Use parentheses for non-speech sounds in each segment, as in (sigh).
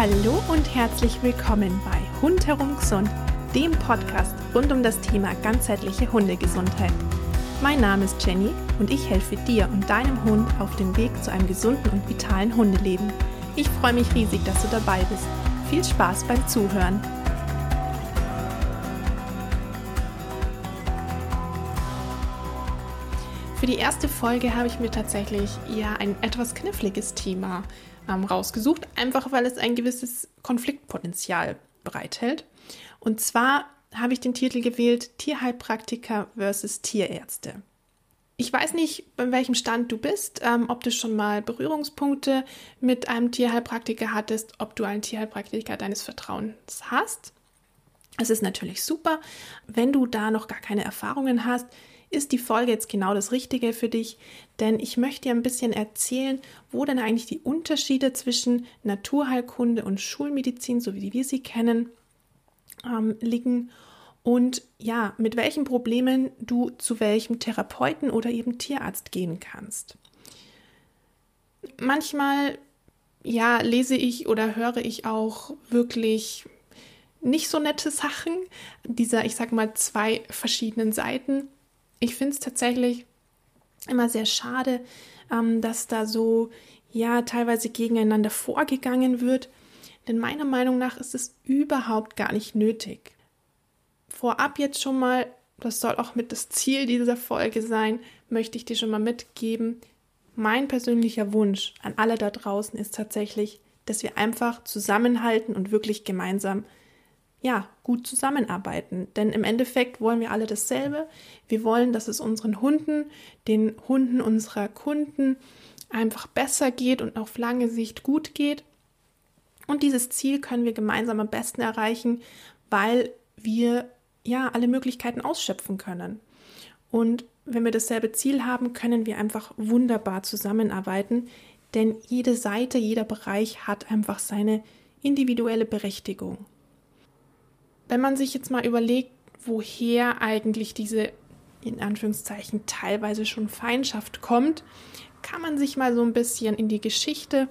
Hallo und herzlich willkommen bei Hund herum gesund, dem Podcast rund um das Thema ganzheitliche Hundegesundheit. Mein Name ist Jenny und ich helfe dir und deinem Hund auf dem Weg zu einem gesunden und vitalen Hundeleben. Ich freue mich riesig, dass du dabei bist. Viel Spaß beim Zuhören. Für die erste Folge habe ich mir tatsächlich ja ein etwas kniffliges Thema ähm, rausgesucht, einfach weil es ein gewisses Konfliktpotenzial bereithält. Und zwar habe ich den Titel gewählt Tierheilpraktiker versus Tierärzte. Ich weiß nicht, bei welchem Stand du bist, ähm, ob du schon mal Berührungspunkte mit einem Tierheilpraktiker hattest, ob du einen Tierheilpraktiker deines Vertrauens hast. Es ist natürlich super. Wenn du da noch gar keine Erfahrungen hast, ist die Folge jetzt genau das Richtige für dich, denn ich möchte dir ein bisschen erzählen, wo denn eigentlich die Unterschiede zwischen Naturheilkunde und Schulmedizin, so wie wir sie kennen, ähm, liegen. Und ja, mit welchen Problemen du zu welchem Therapeuten oder eben Tierarzt gehen kannst. Manchmal ja, lese ich oder höre ich auch wirklich nicht so nette Sachen dieser, ich sag mal, zwei verschiedenen Seiten ich finde es tatsächlich immer sehr schade, ähm, dass da so, ja, teilweise gegeneinander vorgegangen wird. Denn meiner Meinung nach ist es überhaupt gar nicht nötig. Vorab jetzt schon mal, das soll auch mit das Ziel dieser Folge sein, möchte ich dir schon mal mitgeben. Mein persönlicher Wunsch an alle da draußen ist tatsächlich, dass wir einfach zusammenhalten und wirklich gemeinsam ja, gut zusammenarbeiten. Denn im Endeffekt wollen wir alle dasselbe. Wir wollen, dass es unseren Hunden, den Hunden unserer Kunden einfach besser geht und auf lange Sicht gut geht. Und dieses Ziel können wir gemeinsam am besten erreichen, weil wir ja alle Möglichkeiten ausschöpfen können. Und wenn wir dasselbe Ziel haben, können wir einfach wunderbar zusammenarbeiten, denn jede Seite, jeder Bereich hat einfach seine individuelle Berechtigung. Wenn man sich jetzt mal überlegt, woher eigentlich diese in Anführungszeichen teilweise schon Feindschaft kommt, kann man sich mal so ein bisschen in die Geschichte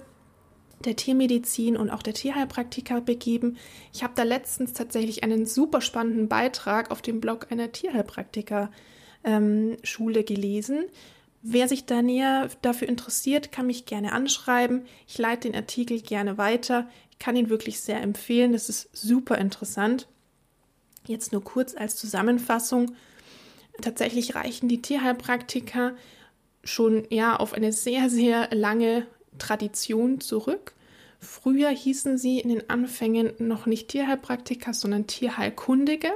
der Tiermedizin und auch der Tierheilpraktiker begeben. Ich habe da letztens tatsächlich einen super spannenden Beitrag auf dem Blog einer Tierheilpraktiker ähm, gelesen. Wer sich da näher dafür interessiert, kann mich gerne anschreiben. Ich leite den Artikel gerne weiter. Ich kann ihn wirklich sehr empfehlen. Das ist super interessant. Jetzt nur kurz als Zusammenfassung. Tatsächlich reichen die Tierheilpraktiker schon ja auf eine sehr, sehr lange Tradition zurück. Früher hießen sie in den Anfängen noch nicht Tierheilpraktiker, sondern Tierheilkundige.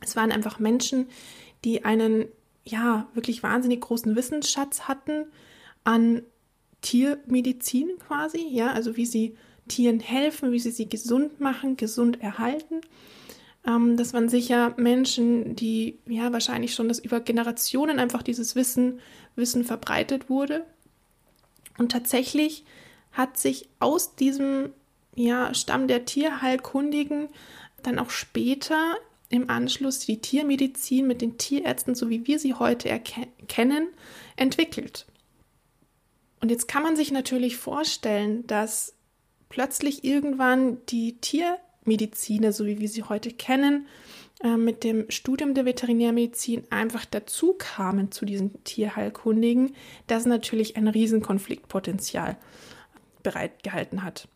Es waren einfach Menschen, die einen ja wirklich wahnsinnig großen Wissensschatz hatten an Tiermedizin quasi, ja, also wie sie Tieren helfen, wie sie sie gesund machen, gesund erhalten. Ähm, das waren sicher Menschen, die ja wahrscheinlich schon das über Generationen einfach dieses Wissen, Wissen verbreitet wurde. Und tatsächlich hat sich aus diesem ja, Stamm der Tierheilkundigen dann auch später im Anschluss die Tiermedizin mit den Tierärzten, so wie wir sie heute kennen, entwickelt. Und jetzt kann man sich natürlich vorstellen, dass plötzlich irgendwann die Tier Mediziner, so wie wir sie heute kennen, äh, mit dem Studium der Veterinärmedizin einfach dazu kamen zu diesen Tierheilkundigen, das natürlich ein Riesenkonfliktpotenzial bereitgehalten hat.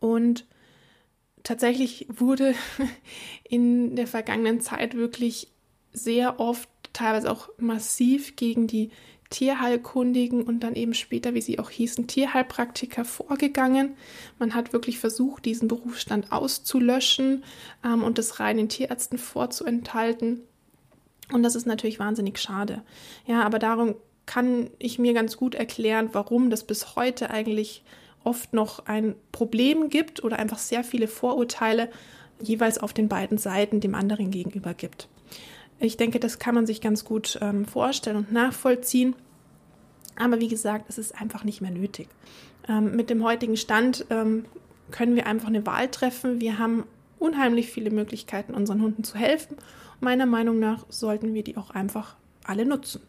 Und tatsächlich wurde (laughs) in der vergangenen Zeit wirklich sehr oft, teilweise auch massiv gegen die Tierheilkundigen und dann eben später, wie sie auch hießen, Tierheilpraktiker vorgegangen. Man hat wirklich versucht, diesen Berufsstand auszulöschen ähm, und das reinen Tierärzten vorzuenthalten. Und das ist natürlich wahnsinnig schade. Ja, aber darum kann ich mir ganz gut erklären, warum das bis heute eigentlich oft noch ein Problem gibt oder einfach sehr viele Vorurteile jeweils auf den beiden Seiten dem anderen gegenüber gibt. Ich denke, das kann man sich ganz gut ähm, vorstellen und nachvollziehen. Aber wie gesagt, es ist einfach nicht mehr nötig. Ähm, mit dem heutigen Stand ähm, können wir einfach eine Wahl treffen. Wir haben unheimlich viele Möglichkeiten, unseren Hunden zu helfen. Meiner Meinung nach sollten wir die auch einfach alle nutzen.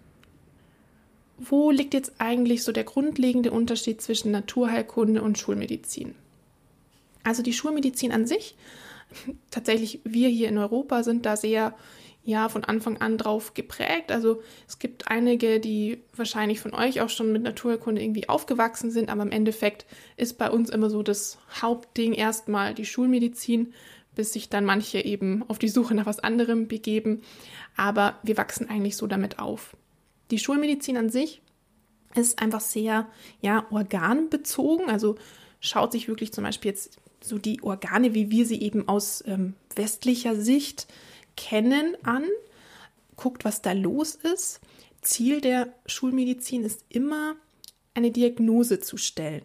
Wo liegt jetzt eigentlich so der grundlegende Unterschied zwischen Naturheilkunde und Schulmedizin? Also die Schulmedizin an sich, (laughs) tatsächlich wir hier in Europa sind da sehr ja von Anfang an drauf geprägt. Also es gibt einige, die wahrscheinlich von euch auch schon mit Naturkunde irgendwie aufgewachsen sind, aber im Endeffekt ist bei uns immer so das Hauptding erstmal die Schulmedizin, bis sich dann manche eben auf die Suche nach was anderem begeben. Aber wir wachsen eigentlich so damit auf. Die Schulmedizin an sich ist einfach sehr ja organbezogen, also schaut sich wirklich zum Beispiel jetzt so die Organe, wie wir sie eben aus ähm, westlicher Sicht kennen, an, guckt, was da los ist. Ziel der Schulmedizin ist immer, eine Diagnose zu stellen.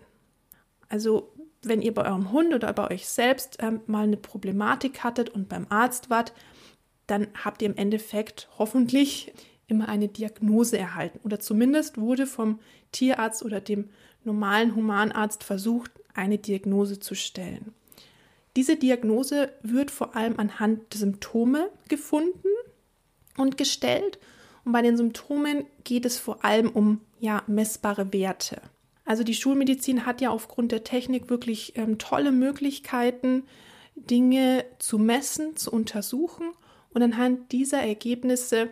Also wenn ihr bei eurem Hund oder bei euch selbst ähm, mal eine Problematik hattet und beim Arzt wart, dann habt ihr im Endeffekt hoffentlich immer eine Diagnose erhalten. Oder zumindest wurde vom Tierarzt oder dem normalen Humanarzt versucht, eine Diagnose zu stellen. Diese Diagnose wird vor allem anhand der Symptome gefunden und gestellt. Und bei den Symptomen geht es vor allem um ja, messbare Werte. Also die Schulmedizin hat ja aufgrund der Technik wirklich ähm, tolle Möglichkeiten, Dinge zu messen, zu untersuchen. Und anhand dieser Ergebnisse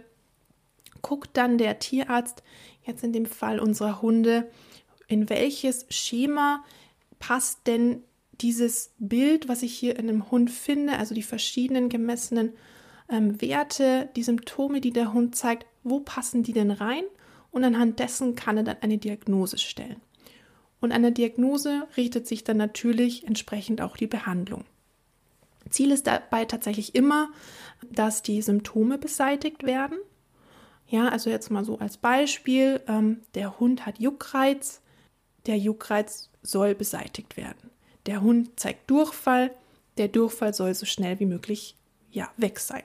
guckt dann der Tierarzt, jetzt in dem Fall unserer Hunde, in welches Schema passt denn dieses Bild, was ich hier in einem Hund finde, also die verschiedenen gemessenen ähm, Werte, die Symptome, die der Hund zeigt, wo passen die denn rein? Und anhand dessen kann er dann eine Diagnose stellen. Und an der Diagnose richtet sich dann natürlich entsprechend auch die Behandlung. Ziel ist dabei tatsächlich immer, dass die Symptome beseitigt werden. Ja, also jetzt mal so als Beispiel, ähm, der Hund hat Juckreiz, der Juckreiz soll beseitigt werden. Der Hund zeigt Durchfall, der Durchfall soll so schnell wie möglich ja, weg sein.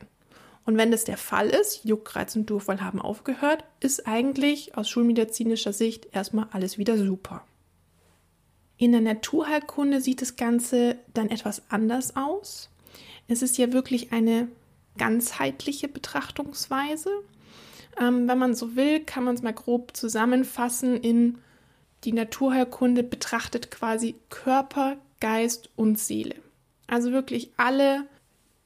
Und wenn das der Fall ist, Juckreiz und Durchfall haben aufgehört, ist eigentlich aus schulmedizinischer Sicht erstmal alles wieder super. In der Naturheilkunde sieht das Ganze dann etwas anders aus. Es ist ja wirklich eine ganzheitliche Betrachtungsweise. Ähm, wenn man so will, kann man es mal grob zusammenfassen in die Naturheilkunde betrachtet quasi Körper, Geist und Seele. Also wirklich alle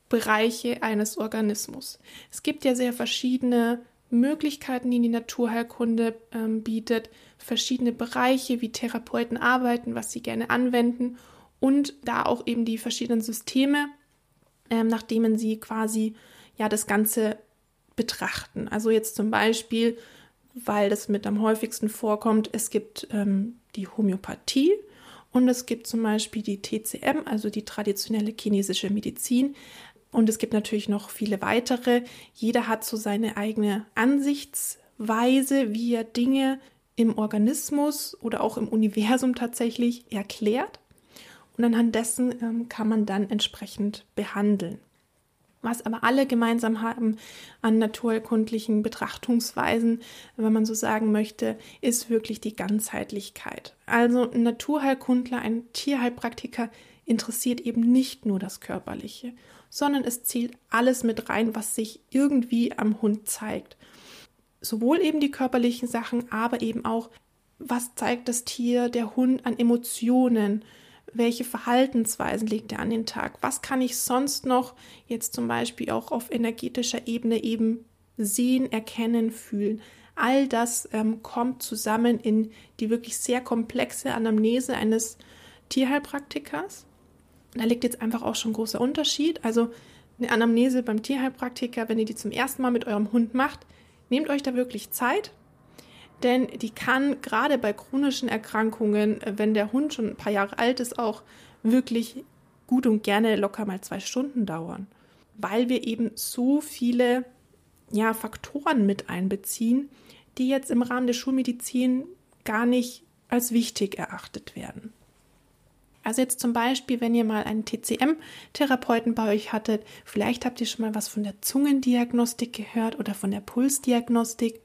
Bereiche eines Organismus. Es gibt ja sehr verschiedene Möglichkeiten, die die Naturheilkunde ähm, bietet, verschiedene Bereiche, wie Therapeuten arbeiten, was sie gerne anwenden und da auch eben die verschiedenen Systeme, ähm, nach denen sie quasi ja das Ganze betrachten. Also jetzt zum Beispiel, weil das mit am häufigsten vorkommt, es gibt ähm, die Homöopathie, und es gibt zum Beispiel die TCM, also die traditionelle chinesische Medizin. Und es gibt natürlich noch viele weitere. Jeder hat so seine eigene Ansichtsweise, wie er Dinge im Organismus oder auch im Universum tatsächlich erklärt. Und anhand dessen ähm, kann man dann entsprechend behandeln. Was aber alle gemeinsam haben an naturerkundlichen Betrachtungsweisen, wenn man so sagen möchte, ist wirklich die Ganzheitlichkeit. Also ein Naturheilkundler, ein Tierheilpraktiker interessiert eben nicht nur das Körperliche, sondern es zielt alles mit rein, was sich irgendwie am Hund zeigt. Sowohl eben die körperlichen Sachen, aber eben auch, was zeigt das Tier, der Hund an Emotionen, welche Verhaltensweisen legt er an den Tag? Was kann ich sonst noch jetzt zum Beispiel auch auf energetischer Ebene eben sehen, erkennen, fühlen? All das ähm, kommt zusammen in die wirklich sehr komplexe Anamnese eines Tierheilpraktikers. Da liegt jetzt einfach auch schon ein großer Unterschied. Also eine Anamnese beim Tierheilpraktiker, wenn ihr die zum ersten Mal mit eurem Hund macht, nehmt euch da wirklich Zeit, denn die kann gerade bei chronischen Erkrankungen, äh, wenn der Hund schon ein paar Jahre alt ist, auch wirklich gut und gerne locker mal zwei Stunden dauern, weil wir eben so viele ja, Faktoren mit einbeziehen, die jetzt im Rahmen der Schulmedizin gar nicht als wichtig erachtet werden. Also jetzt zum Beispiel, wenn ihr mal einen TCM-Therapeuten bei euch hattet, vielleicht habt ihr schon mal was von der Zungendiagnostik gehört oder von der Pulsdiagnostik.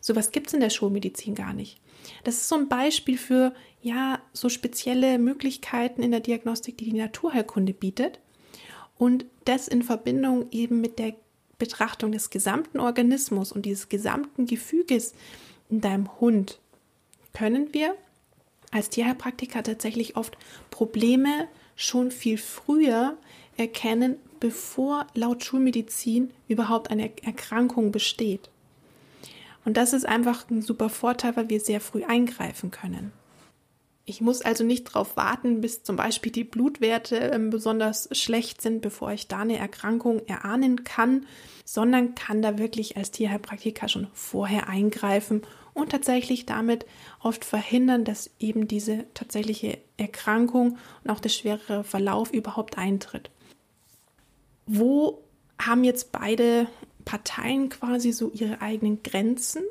Sowas gibt es in der Schulmedizin gar nicht. Das ist so ein Beispiel für, ja, so spezielle Möglichkeiten in der Diagnostik, die die Naturheilkunde bietet. Und das in Verbindung eben mit der Betrachtung des gesamten Organismus und dieses gesamten Gefüges in deinem Hund können wir als Tierheilpraktiker tatsächlich oft Probleme schon viel früher erkennen, bevor laut Schulmedizin überhaupt eine Erkrankung besteht. Und das ist einfach ein super Vorteil, weil wir sehr früh eingreifen können. Ich muss also nicht darauf warten, bis zum Beispiel die Blutwerte ähm, besonders schlecht sind, bevor ich da eine Erkrankung erahnen kann, sondern kann da wirklich als Tierheilpraktiker schon vorher eingreifen und tatsächlich damit oft verhindern, dass eben diese tatsächliche Erkrankung und auch der schwerere Verlauf überhaupt eintritt. Wo haben jetzt beide Parteien quasi so ihre eigenen Grenzen?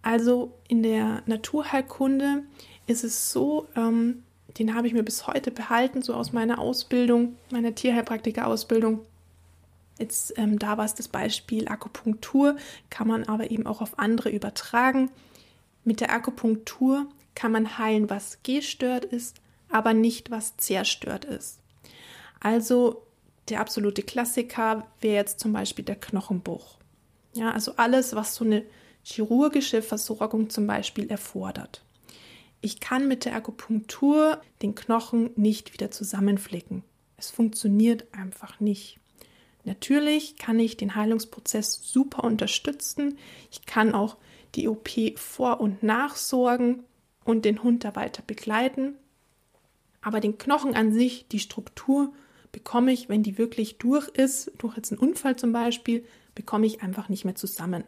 Also in der Naturheilkunde ist es so, ähm, den habe ich mir bis heute behalten, so aus meiner Ausbildung, meiner Tierheilpraktiker-Ausbildung. Jetzt, ähm, da war es das Beispiel Akupunktur, kann man aber eben auch auf andere übertragen. Mit der Akupunktur kann man heilen, was gestört ist, aber nicht, was zerstört ist. Also der absolute Klassiker wäre jetzt zum Beispiel der Knochenbruch. Ja, also alles, was so eine chirurgische Versorgung zum Beispiel erfordert. Ich kann mit der Akupunktur den Knochen nicht wieder zusammenflicken. Es funktioniert einfach nicht. Natürlich kann ich den Heilungsprozess super unterstützen. Ich kann auch die OP vor- und nachsorgen und den Hund da weiter begleiten. Aber den Knochen an sich, die Struktur, bekomme ich, wenn die wirklich durch ist, durch jetzt einen Unfall zum Beispiel, bekomme ich einfach nicht mehr zusammen.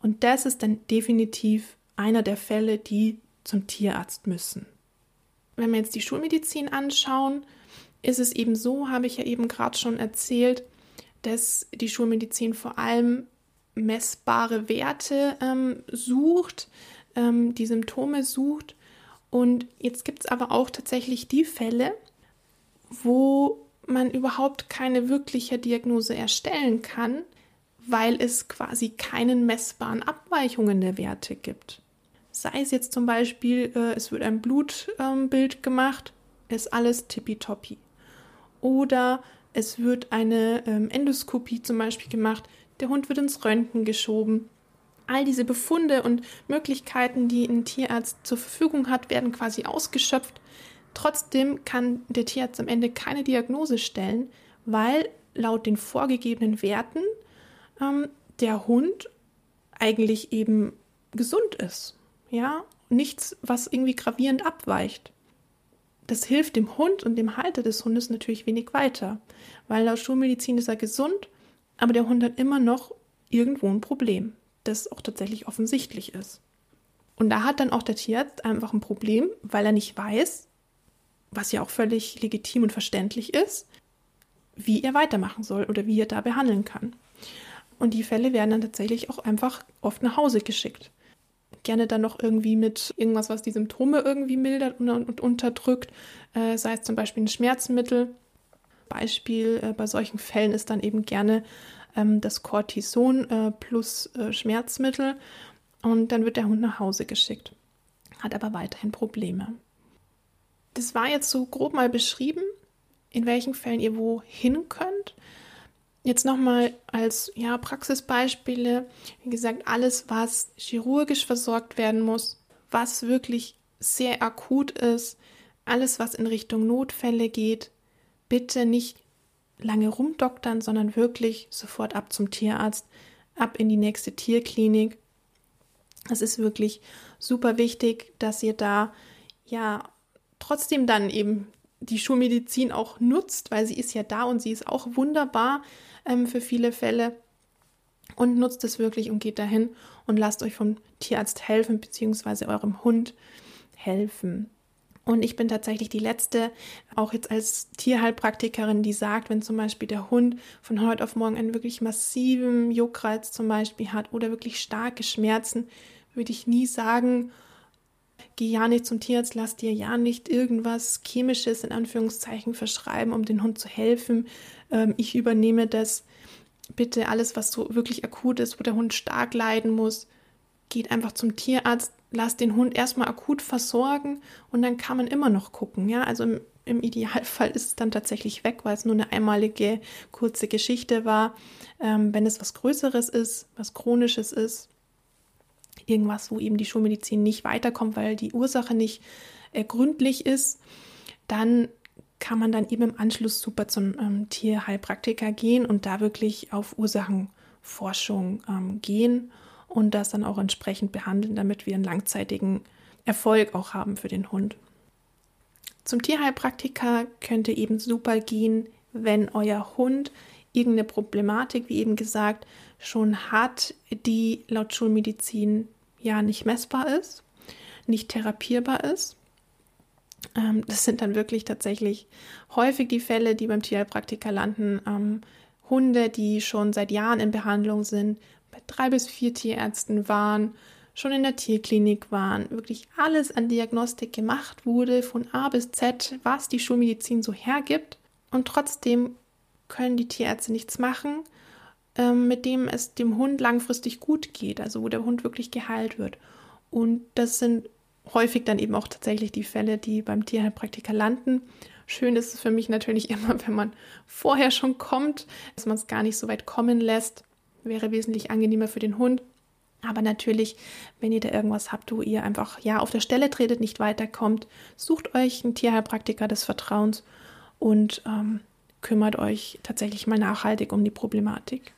Und das ist dann definitiv einer der Fälle, die zum Tierarzt müssen. Wenn wir jetzt die Schulmedizin anschauen, ist es eben so, habe ich ja eben gerade schon erzählt, dass die Schulmedizin vor allem messbare Werte ähm, sucht, ähm, die Symptome sucht. Und jetzt gibt es aber auch tatsächlich die Fälle, wo man überhaupt keine wirkliche Diagnose erstellen kann, weil es quasi keinen messbaren Abweichungen der Werte gibt. Sei es jetzt zum Beispiel, äh, es wird ein Blutbild ähm, gemacht, ist alles tippitoppi. Oder es wird eine ähm, Endoskopie zum Beispiel gemacht, der Hund wird ins Röntgen geschoben. All diese Befunde und Möglichkeiten, die ein Tierarzt zur Verfügung hat, werden quasi ausgeschöpft. Trotzdem kann der Tierarzt am Ende keine Diagnose stellen, weil laut den vorgegebenen Werten ähm, der Hund eigentlich eben gesund ist ja, nichts, was irgendwie gravierend abweicht. Das hilft dem Hund und dem Halter des Hundes natürlich wenig weiter, weil laut Schulmedizin ist er gesund, aber der Hund hat immer noch irgendwo ein Problem, das auch tatsächlich offensichtlich ist. Und da hat dann auch der Tierarzt einfach ein Problem, weil er nicht weiß, was ja auch völlig legitim und verständlich ist, wie er weitermachen soll oder wie er da behandeln kann. Und die Fälle werden dann tatsächlich auch einfach oft nach Hause geschickt gerne dann noch irgendwie mit irgendwas, was die Symptome irgendwie mildert und, unterdrückt, äh, sei es zum Beispiel ein Schmerzmittel. Beispiel äh, bei solchen Fällen ist dann eben gerne ähm, das Cortison äh, plus äh, Schmerzmittel und dann wird der Hund nach Hause geschickt, hat aber weiterhin Probleme. Das war jetzt so grob mal beschrieben, in welchen Fällen ihr wohin könnt. Jetzt nochmal als ja, Praxisbeispiele, wie gesagt, alles, was chirurgisch versorgt werden muss, was wirklich sehr akut ist, alles, was in Richtung Notfälle geht, bitte nicht lange rumdoktern, sondern wirklich sofort ab zum Tierarzt, ab in die nächste Tierklinik. Es ist wirklich super wichtig, dass ihr da ja trotzdem dann eben die Schulmedizin auch nutzt, weil sie ist ja da und sie ist auch wunderbar ähm, für viele Fälle. Und nutzt es wirklich und geht dahin und lasst euch vom Tierarzt helfen, beziehungsweise eurem Hund helfen. Und ich bin tatsächlich die Letzte, auch jetzt als Tierheilpraktikerin, die sagt, wenn zum Beispiel der Hund von heute auf morgen einen wirklich massiven Juckreiz zum Beispiel hat oder wirklich starke Schmerzen, würde ich nie sagen, geh ja nicht zum Tierarzt, lass dir ja nicht irgendwas Chemisches in Anführungszeichen verschreiben, um den Hund zu helfen. Ähm, ich übernehme das. Bitte alles, was so wirklich akut ist, wo der Hund stark leiden muss, geht einfach zum Tierarzt, lass den Hund erstmal akut versorgen und dann kann man immer noch gucken. Ja, also im, im Idealfall ist es dann tatsächlich weg, weil es nur eine einmalige kurze Geschichte war. Ähm, wenn es was Größeres ist, was Chronisches ist, irgendwas, wo eben die Schulmedizin nicht weiterkommt, weil die Ursache nicht äh, gründlich ist, dann kann man dann eben im Anschluss super zum ähm, Tierheilpraktiker gehen und da wirklich auf Ursachenforschung ähm, gehen und das dann auch entsprechend behandeln, damit wir einen langzeitigen Erfolg auch haben für den Hund. Zum Tierheilpraktiker könnte eben super gehen, wenn euer Hund irgendeine Problematik, wie eben gesagt, schon hat, die laut Schulmedizin ja nicht messbar ist, nicht therapierbar ist. Ähm, das sind dann wirklich tatsächlich häufig die Fälle, die beim Tierheilpraktiker landen. Ähm, Hunde, die schon seit Jahren in Behandlung sind, bei drei bis vier Tierärzten waren, schon in der Tierklinik waren, wirklich alles an Diagnostik gemacht wurde, von A bis Z, was die Schulmedizin so hergibt. Und trotzdem können die Tierärzte nichts machen, mit dem es dem Hund langfristig gut geht, also wo der Hund wirklich geheilt wird. Und das sind häufig dann eben auch tatsächlich die Fälle, die beim Tierheilpraktiker landen. Schön ist es für mich natürlich (laughs) immer, wenn man vorher schon kommt, dass man es gar nicht so weit kommen lässt. Wäre wesentlich angenehmer für den Hund. Aber natürlich, wenn ihr da irgendwas habt, wo ihr einfach ja auf der Stelle tretet, nicht weiterkommt, sucht euch einen Tierheilpraktiker des Vertrauens und ähm, kümmert euch tatsächlich mal nachhaltig um die Problematik.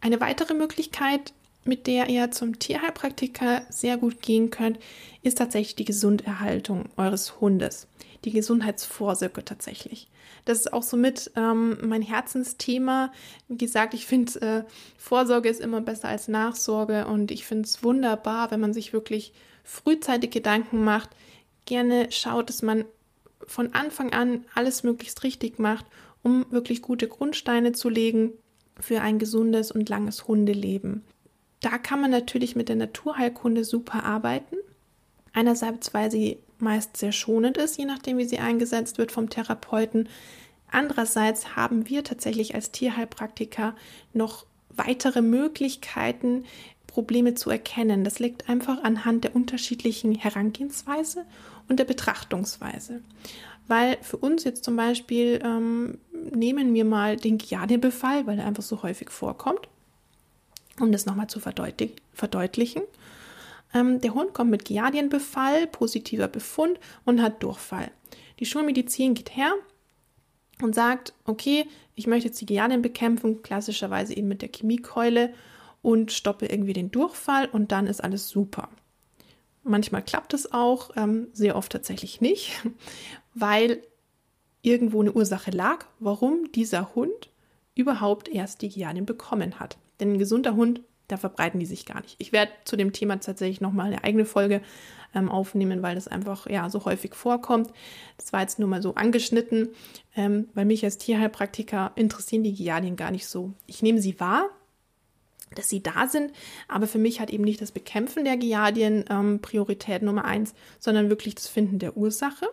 Eine weitere Möglichkeit, mit der ihr zum Tierheilpraktiker sehr gut gehen könnt, ist tatsächlich die Gesunderhaltung eures Hundes. Die Gesundheitsvorsorge tatsächlich. Das ist auch somit ähm, mein Herzensthema. Wie gesagt, ich finde, äh, Vorsorge ist immer besser als Nachsorge und ich finde es wunderbar, wenn man sich wirklich frühzeitig Gedanken macht, gerne schaut, dass man von Anfang an alles möglichst richtig macht, um wirklich gute Grundsteine zu legen für ein gesundes und langes Hundeleben. Da kann man natürlich mit der Naturheilkunde super arbeiten. Einerseits, weil sie meist sehr schonend ist, je nachdem, wie sie eingesetzt wird vom Therapeuten. Andererseits haben wir tatsächlich als Tierheilpraktiker noch weitere Möglichkeiten, Probleme zu erkennen. Das liegt einfach anhand der unterschiedlichen Herangehensweise und der Betrachtungsweise. Weil für uns jetzt zum Beispiel ähm, nehmen wir mal den Giardie-Befall, weil er einfach so häufig vorkommt, um das nochmal zu verdeutlich verdeutlichen. Ähm, der Hund kommt mit Giardienbefall, positiver Befund und hat Durchfall. Die Schulmedizin geht her und sagt, okay, ich möchte jetzt die Giardien bekämpfen, klassischerweise eben mit der Chemiekeule und stoppe irgendwie den Durchfall und dann ist alles super. Manchmal klappt es auch, ähm, sehr oft tatsächlich nicht, weil irgendwo eine Ursache lag, warum dieser Hund überhaupt erst die Giardien bekommen hat. Denn ein gesunder Hund, da verbreiten die sich gar nicht. Ich werde zu dem Thema tatsächlich nochmal eine eigene Folge ähm, aufnehmen, weil das einfach ja so häufig vorkommt. Das war jetzt nur mal so angeschnitten, ähm, weil mich als Tierheilpraktiker interessieren die Giardien gar nicht so. Ich nehme sie wahr, dass sie da sind. Aber für mich hat eben nicht das Bekämpfen der Giardien ähm, Priorität Nummer eins, sondern wirklich das Finden der Ursache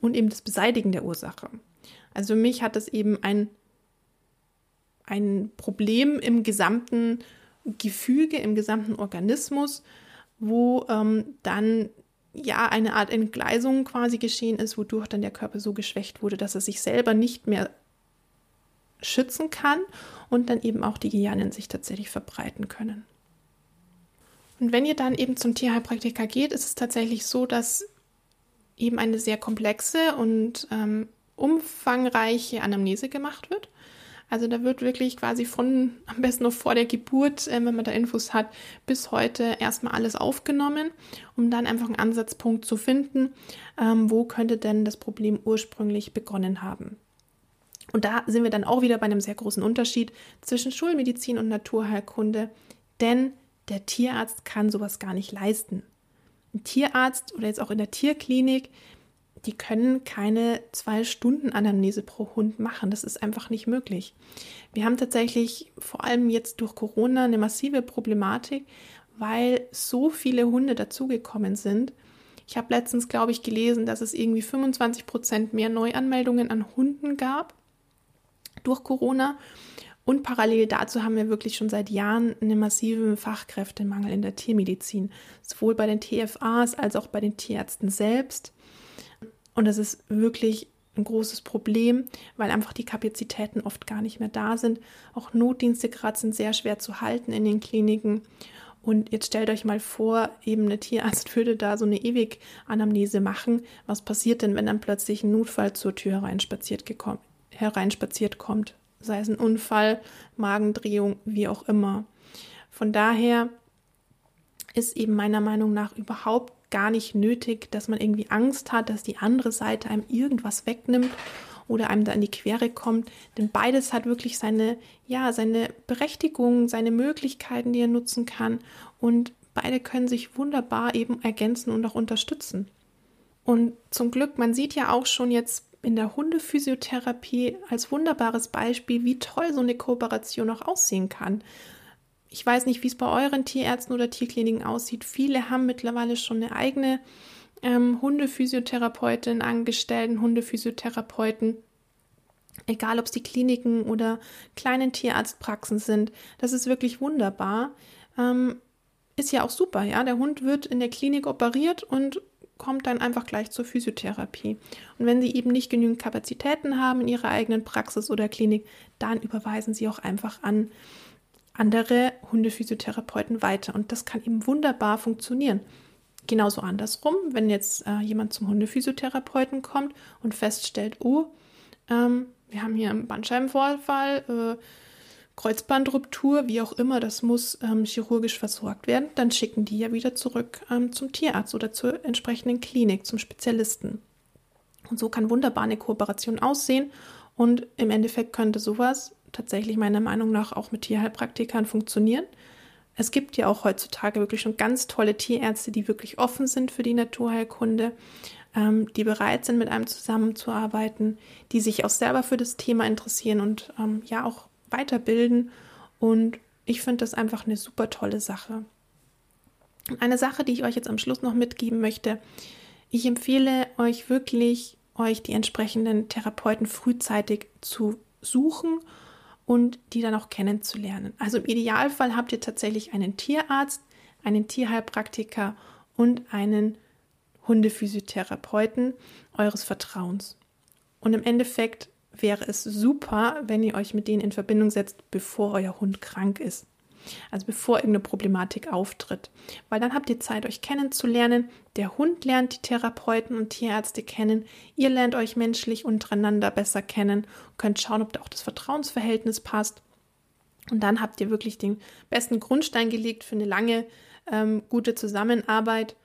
und eben das Beseitigen der Ursache. Also für mich hat das eben ein, ein Problem im gesamten Gefüge, im gesamten Organismus, wo ähm, dann ja eine Art Entgleisung quasi geschehen ist, wodurch dann der Körper so geschwächt wurde, dass er sich selber nicht mehr schützen kann und dann eben auch die Gianen sich tatsächlich verbreiten können. Und wenn ihr dann eben zum Tierheilpraktiker geht, ist es tatsächlich so, dass eben eine sehr komplexe und ähm, umfangreiche Anamnese gemacht wird. Also da wird wirklich quasi von, am besten noch vor der Geburt, äh, wenn man da Infos hat, bis heute erstmal alles aufgenommen, um dann einfach einen Ansatzpunkt zu finden, ähm, wo könnte denn das Problem ursprünglich begonnen haben. Und da sind wir dann auch wieder bei einem sehr großen Unterschied zwischen Schulmedizin und Naturheilkunde, denn der Tierarzt kann sowas gar nicht leisten. Tierarzt oder jetzt auch in der Tierklinik, die können keine zwei Stunden Anamnese pro Hund machen. Das ist einfach nicht möglich. Wir haben tatsächlich vor allem jetzt durch Corona eine massive Problematik, weil so viele Hunde dazugekommen sind. Ich habe letztens, glaube ich, gelesen, dass es irgendwie 25 Prozent mehr Neuanmeldungen an Hunden gab durch Corona. Und parallel dazu haben wir wirklich schon seit Jahren einen massiven Fachkräftemangel in der Tiermedizin, sowohl bei den TFAs als auch bei den Tierärzten selbst. Und das ist wirklich ein großes Problem, weil einfach die Kapazitäten oft gar nicht mehr da sind. Auch Notdienste gerade sind sehr schwer zu halten in den Kliniken. Und jetzt stellt euch mal vor, eben eine Tierarzt (laughs) würde da so eine Ewig-Anamnese machen. Was passiert denn, wenn dann plötzlich ein Notfall zur Tür hereinspaziert, hereinspaziert kommt? Sei es ein Unfall, Magendrehung, wie auch immer. Von daher ist eben meiner Meinung nach überhaupt gar nicht nötig, dass man irgendwie Angst hat, dass die andere Seite einem irgendwas wegnimmt oder einem da in die Quere kommt. Denn beides hat wirklich seine, ja, seine Berechtigung, seine Möglichkeiten, die er nutzen kann. Und beide können sich wunderbar eben ergänzen und auch unterstützen. Und zum Glück, man sieht ja auch schon jetzt in der Hundephysiotherapie als wunderbares Beispiel, wie toll so eine Kooperation auch aussehen kann. Ich weiß nicht, wie es bei euren Tierärzten oder Tierkliniken aussieht. Viele haben mittlerweile schon eine eigene ähm, Hundephysiotherapeutin angestellten, Hundephysiotherapeuten. Egal, ob es die Kliniken oder kleinen Tierarztpraxen sind. Das ist wirklich wunderbar. Ähm, ist ja auch super, ja. Der Hund wird in der Klinik operiert und kommt dann einfach gleich zur Physiotherapie. Und wenn Sie eben nicht genügend Kapazitäten haben in Ihrer eigenen Praxis oder Klinik, dann überweisen Sie auch einfach an andere Hundephysiotherapeuten weiter. Und das kann eben wunderbar funktionieren. Genauso andersrum, wenn jetzt äh, jemand zum Hundephysiotherapeuten kommt und feststellt, oh, ähm, wir haben hier einen Bandscheibenvorfall, äh, Kreuzbandruptur, wie auch immer, das muss ähm, chirurgisch versorgt werden, dann schicken die ja wieder zurück ähm, zum Tierarzt oder zur entsprechenden Klinik, zum Spezialisten. Und so kann wunderbar eine Kooperation aussehen. Und im Endeffekt könnte sowas tatsächlich meiner Meinung nach auch mit Tierheilpraktikern funktionieren. Es gibt ja auch heutzutage wirklich schon ganz tolle Tierärzte, die wirklich offen sind für die Naturheilkunde, ähm, die bereit sind, mit einem zusammenzuarbeiten, die sich auch selber für das Thema interessieren und ähm, ja auch weiterbilden. Und ich finde das einfach eine super tolle Sache. Eine Sache, die ich euch jetzt am Schluss noch mitgeben möchte, ich empfehle euch wirklich, euch die entsprechenden Therapeuten frühzeitig zu suchen und die dann auch kennenzulernen. Also im Idealfall habt ihr tatsächlich einen Tierarzt, einen Tierheilpraktiker und einen Hundephysiotherapeuten eures Vertrauens. Und im Endeffekt wäre es super, wenn ihr euch mit denen in Verbindung setzt, bevor euer Hund krank ist. Also bevor irgendeine Problematik auftritt. Weil dann habt ihr Zeit, euch kennenzulernen. Der Hund lernt die Therapeuten und Tierärzte kennen. Ihr lernt euch menschlich untereinander besser kennen. Könnt schauen, ob da auch das Vertrauensverhältnis passt. Und dann habt ihr wirklich den besten Grundstein gelegt für eine lange, ähm, gute Zusammenarbeit.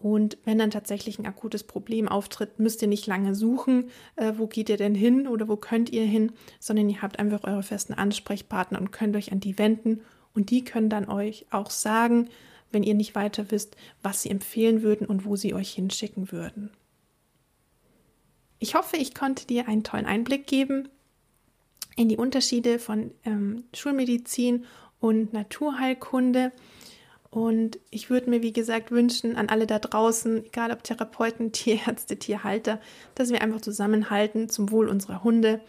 Und wenn dann tatsächlich ein akutes Problem auftritt, müsst ihr nicht lange suchen, äh, wo geht ihr denn hin oder wo könnt ihr hin, sondern ihr habt einfach eure festen Ansprechpartner und könnt euch an die wenden und die können dann euch auch sagen, wenn ihr nicht weiter wisst, was sie empfehlen würden und wo sie euch hinschicken würden. Ich hoffe, ich konnte dir einen tollen Einblick geben in die Unterschiede von ähm, Schulmedizin und Naturheilkunde. Und ich würde mir, wie gesagt, wünschen an alle da draußen, egal ob Therapeuten, (laughs) Tierärzte, Tierhalter, dass wir einfach zusammenhalten zum Wohl unserer Hunde,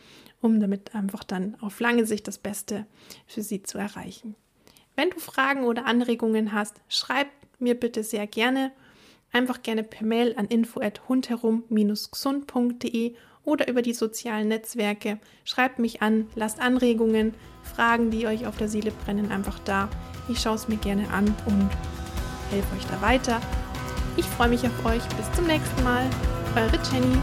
um damit einfach dann auf lange Sicht das Beste für sie zu erreichen. Wenn du Fragen oder Anregungen hast, schreib mir bitte sehr gerne. Einfach gerne per Mail an info@hundherum-gesund.de oder über die sozialen Netzwerke. Schreibt mich an, lasst Anregungen, Fragen, die euch auf der Seele brennen, einfach da. Ich schaue es mir gerne an und helfe euch da weiter. Ich freue mich auf euch. Bis zum nächsten Mal. Eure Jenny.